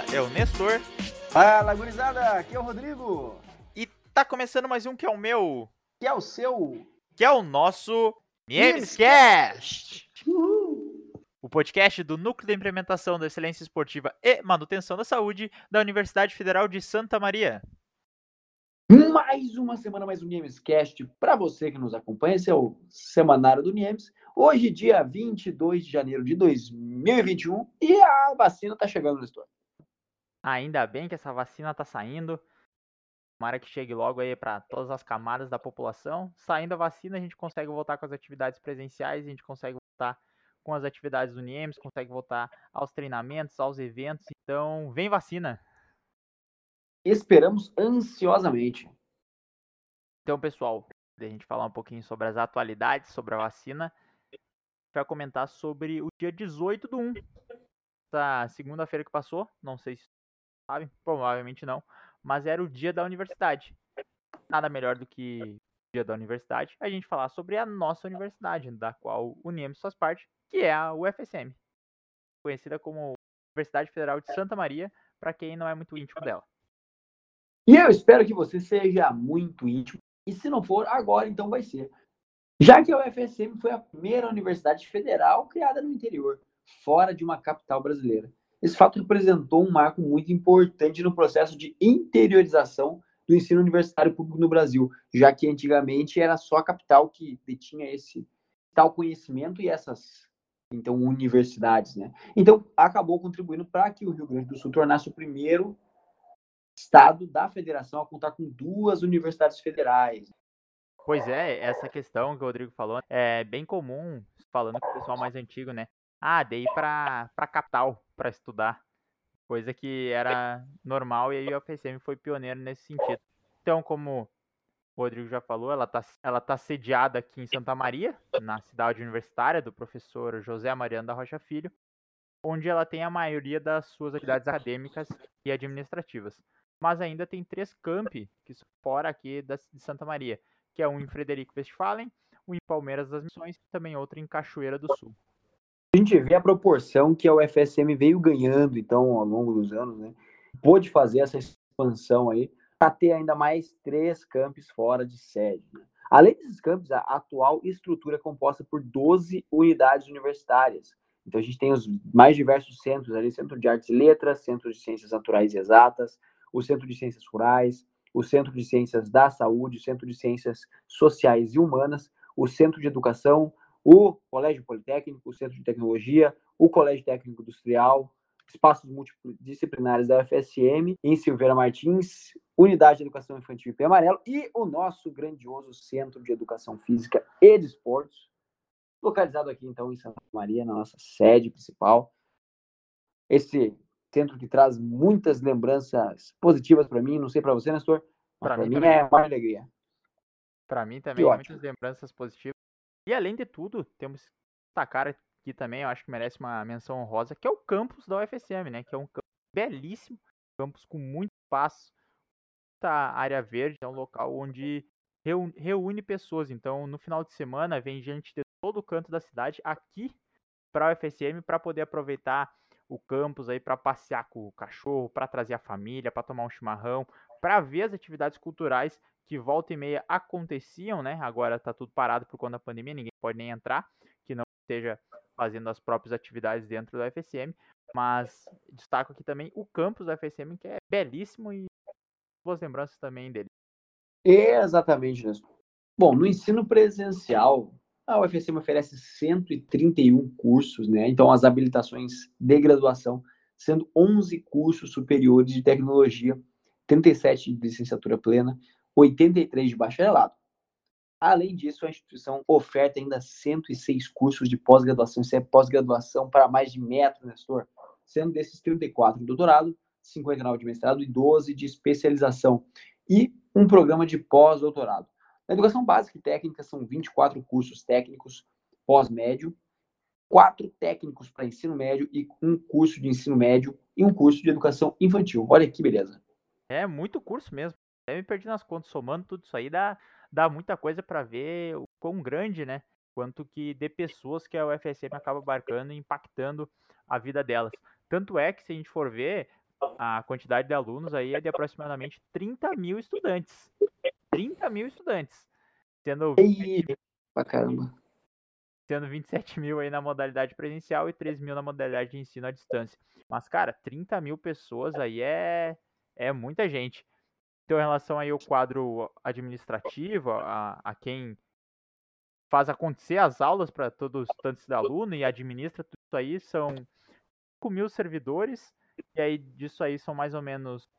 fala é o Nestor. Fala, gurizada, aqui é o Rodrigo. E tá começando mais um que é o meu. Que é o seu. Que é o nosso Memescast. O podcast do Núcleo de Implementação da Excelência Esportiva e Manutenção da Saúde da Universidade Federal de Santa Maria. Mais uma semana, mais um Niemescast para você que nos acompanha. Esse é o Semanário do Niemes. Hoje, dia 22 de janeiro de 2021 e a vacina tá chegando no estouro. Ainda bem que essa vacina tá saindo. Tomara que chegue logo aí para todas as camadas da população. Saindo a vacina, a gente consegue voltar com as atividades presenciais, a gente consegue voltar com as atividades do NIEMS, consegue voltar aos treinamentos, aos eventos. Então, vem vacina! Esperamos ansiosamente. Então, pessoal, a gente falar um pouquinho sobre as atualidades, sobre a vacina, a gente vai comentar sobre o dia 18 do 1. Essa segunda-feira que passou, não sei se sabem, provavelmente não, mas era o dia da universidade. Nada melhor do que o dia da universidade, a gente falar sobre a nossa universidade, da qual o NIEMS faz parte, que é a UFSM, conhecida como Universidade Federal de Santa Maria, para quem não é muito íntimo dela. E eu espero que você seja muito íntimo. E se não for, agora então vai ser. Já que a UFSM foi a primeira universidade federal criada no interior, fora de uma capital brasileira. Esse fato representou um marco muito importante no processo de interiorização do ensino universitário público no Brasil, já que antigamente era só a capital que detinha esse tal conhecimento e essas então universidades, né? Então acabou contribuindo para que o Rio Grande do Sul tornasse o primeiro estado da federação a contar com duas universidades federais. Pois é, essa questão que o Rodrigo falou é bem comum, falando com o pessoal mais antigo, né? Ah, dei para para capital para estudar, coisa que era normal e aí a UFSM foi pioneiro nesse sentido. Então, como o Rodrigo já falou, ela está ela tá sediada aqui em Santa Maria, na cidade universitária do professor José Mariano da Rocha Filho, onde ela tem a maioria das suas atividades acadêmicas e administrativas mas ainda tem três campi que fora aqui da, de Santa Maria, que é um em Frederico Westphalen, um em Palmeiras das Missões e também outro em Cachoeira do Sul. A gente vê a proporção que a UFSM veio ganhando, então, ao longo dos anos, né? Pôde fazer essa expansão aí para ter ainda mais três campos fora de sede. Né? Além desses campos, a atual estrutura é composta por 12 unidades universitárias. Então, a gente tem os mais diversos centros ali, Centro de Artes e Letras, Centro de Ciências Naturais e Exatas, o Centro de Ciências Rurais, o Centro de Ciências da Saúde, o Centro de Ciências Sociais e Humanas, o Centro de Educação, o Colégio Politécnico, o Centro de Tecnologia, o Colégio Técnico Industrial, espaços multidisciplinares da UFSM, em Silveira Martins, Unidade de Educação Infantil Pé Amarelo e o nosso grandioso Centro de Educação Física e de Esportes, localizado aqui então em Santa Maria, na nossa sede principal. Esse centro que traz muitas lembranças positivas para mim. Não sei para você, Nestor. Para mim, mim é uma alegria. Para mim também, muitas lembranças positivas. E além de tudo, temos que destacar aqui também, eu acho que merece uma menção honrosa, que é o campus da UFSM, né? Que é um campus belíssimo, campus com muito espaço, muita área verde, é um local onde reúne pessoas. Então, no final de semana, vem gente de todo canto da cidade aqui para a UFSM para poder aproveitar o campus aí para passear com o cachorro, para trazer a família, para tomar um chimarrão, para ver as atividades culturais que volta e meia aconteciam, né? Agora está tudo parado por conta da pandemia, ninguém pode nem entrar, que não esteja fazendo as próprias atividades dentro da FSM, mas destaco aqui também o campus da FSM, que é belíssimo e boas lembranças também dele. Exatamente, Bom, no ensino presencial, a UFSM oferece 131 cursos, né? Então, as habilitações de graduação, sendo 11 cursos superiores de tecnologia, 37 de licenciatura plena, 83 de bacharelado. Além disso, a instituição oferta ainda 106 cursos de pós-graduação. Isso é pós-graduação para mais de metro, Nestor. Sendo desses 34 de doutorado, 59 de mestrado e 12 de especialização. E um programa de pós-doutorado. Na educação básica e técnica, são 24 cursos técnicos pós-médio, quatro técnicos para ensino médio e um curso de ensino médio e um curso de educação infantil. Olha que beleza. É muito curso mesmo. Eu me perdi nas contas, somando tudo isso aí, dá, dá muita coisa para ver o quão grande, né? Quanto que de pessoas que a UFSM acaba abarcando e impactando a vida delas. Tanto é que, se a gente for ver, a quantidade de alunos aí é de aproximadamente 30 mil estudantes. 30 mil estudantes. Sendo, Ei, pra caramba. Sendo 27 mil aí na modalidade presencial e 3 mil na modalidade de ensino à distância. Mas, cara, 30 mil pessoas aí é, é muita gente. Então, em relação aí ao quadro administrativo, a, a quem faz acontecer as aulas para todos os estudantes da aluno e administra tudo isso aí, são 5 mil servidores, e aí disso aí são mais ou menos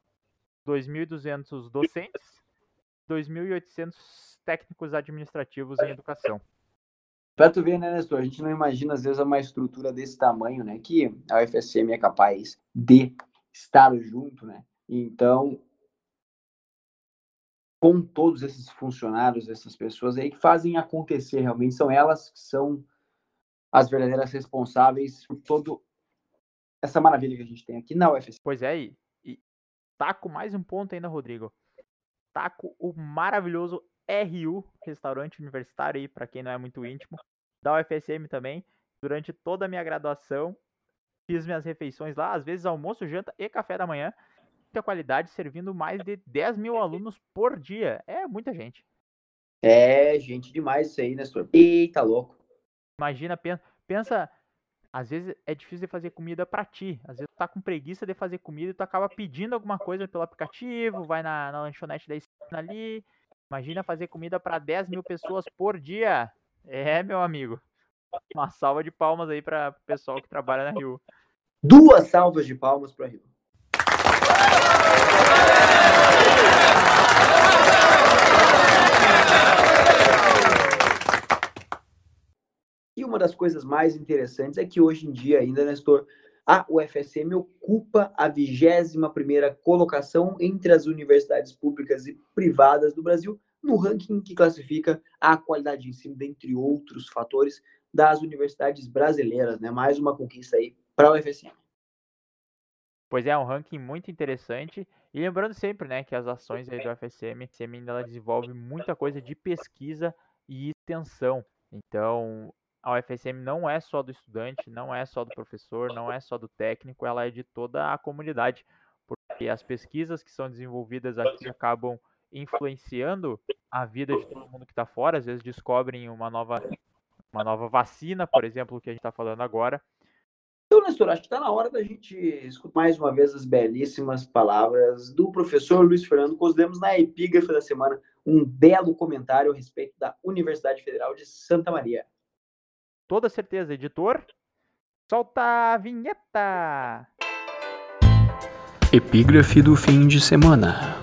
2.200 docentes, 2.800 técnicos administrativos em educação. Pra tu ver, né, Nestor? A gente não imagina, às vezes, uma estrutura desse tamanho, né? Que a UFSM é capaz de estar junto, né? Então, com todos esses funcionários, essas pessoas aí que fazem acontecer realmente, são elas que são as verdadeiras responsáveis por todo essa maravilha que a gente tem aqui na UFSM. Pois é, e, e taco mais um ponto ainda, Rodrigo. Taco o maravilhoso RU, restaurante universitário aí, para quem não é muito íntimo, da UFSM também. Durante toda a minha graduação, fiz minhas refeições lá, às vezes almoço, janta e café da manhã. Muita qualidade, servindo mais de 10 mil alunos por dia. É muita gente. É, gente demais isso aí, Nestor. Eita, louco. Imagina, pensa, pensa às vezes é difícil de fazer comida para ti. Às vezes tu tá com preguiça de fazer comida e tu acaba pedindo alguma coisa pelo aplicativo, vai na, na lanchonete da esquina ali. Imagina fazer comida para 10 mil pessoas por dia. É, meu amigo. Uma salva de palmas aí para o pessoal que trabalha na Rio. Duas salvas de palmas para Rio. E uma das coisas mais interessantes é que hoje em dia ainda, Nestor, a UFSM ocupa a 21ª colocação entre as universidades públicas e privadas do Brasil no ranking que classifica a qualidade de ensino, dentre outros fatores, das universidades brasileiras, né? Mais uma conquista aí para a UFSM. Pois é, é, um ranking muito interessante. E lembrando sempre, né, que as ações aí do UFSM, a ainda ela desenvolve muita coisa de pesquisa e extensão. Então, a UFSM não é só do estudante, não é só do professor, não é só do técnico, ela é de toda a comunidade, porque as pesquisas que são desenvolvidas aqui acabam influenciando a vida de todo mundo que está fora, às vezes descobrem uma nova, uma nova vacina, por exemplo, que a gente está falando agora. Então, Nestor, acho que está na hora da gente escutar mais uma vez as belíssimas palavras do professor Luiz Fernando. Consideramos na epígrafe da semana um belo comentário a respeito da Universidade Federal de Santa Maria toda certeza. Editor, solta a vinheta! Epígrafe do fim de semana.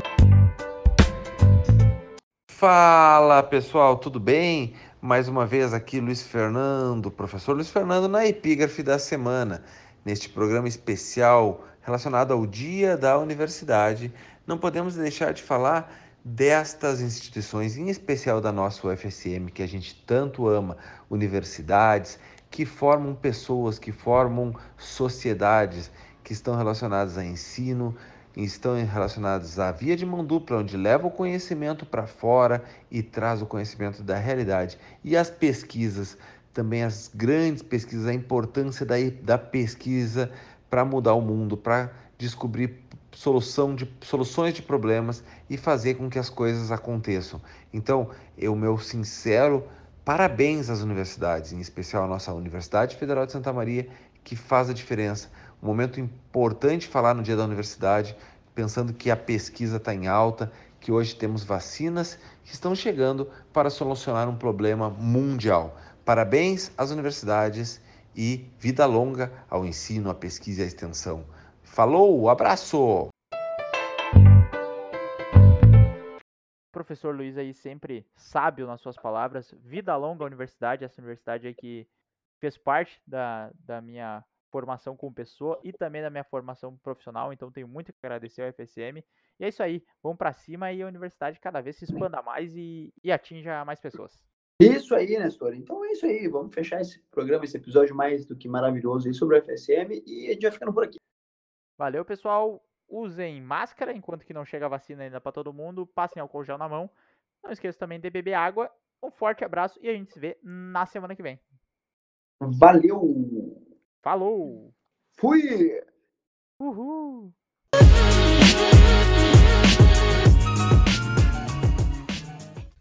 Fala pessoal, tudo bem? Mais uma vez aqui Luiz Fernando, professor Luiz Fernando na Epígrafe da semana, neste programa especial relacionado ao Dia da Universidade. Não podemos deixar de falar destas instituições, em especial da nossa UFSM, que a gente tanto ama, universidades, que formam pessoas, que formam sociedades que estão relacionadas a ensino, estão relacionadas à via de mão dupla, onde leva o conhecimento para fora e traz o conhecimento da realidade. E as pesquisas, também as grandes pesquisas, a importância da, da pesquisa para mudar o mundo, para descobrir solução de, soluções de problemas e fazer com que as coisas aconteçam. Então, eu meu sincero parabéns às universidades, em especial a nossa Universidade Federal de Santa Maria, que faz a diferença. Um momento importante falar no Dia da Universidade, pensando que a pesquisa está em alta, que hoje temos vacinas que estão chegando para solucionar um problema mundial. Parabéns às universidades e vida longa ao ensino, à pesquisa e à extensão. Falou, abraço! Professor Luiz aí sempre sábio nas suas palavras. Vida longa à universidade, essa universidade aí que fez parte da, da minha formação como pessoa e também da minha formação profissional, então tenho muito que agradecer ao FSM. E é isso aí, vamos para cima e a universidade cada vez se expanda mais e, e atinja mais pessoas. Isso aí, Nestor. Então é isso aí, vamos fechar esse programa, esse episódio mais do que maravilhoso aí sobre o FSM e a gente vai ficando por aqui. Valeu, pessoal. Usem máscara enquanto que não chega a vacina ainda para todo mundo. Passem álcool gel na mão. Não esqueça também de beber água. Um forte abraço e a gente se vê na semana que vem. Valeu! Falou! Fui! Uhul!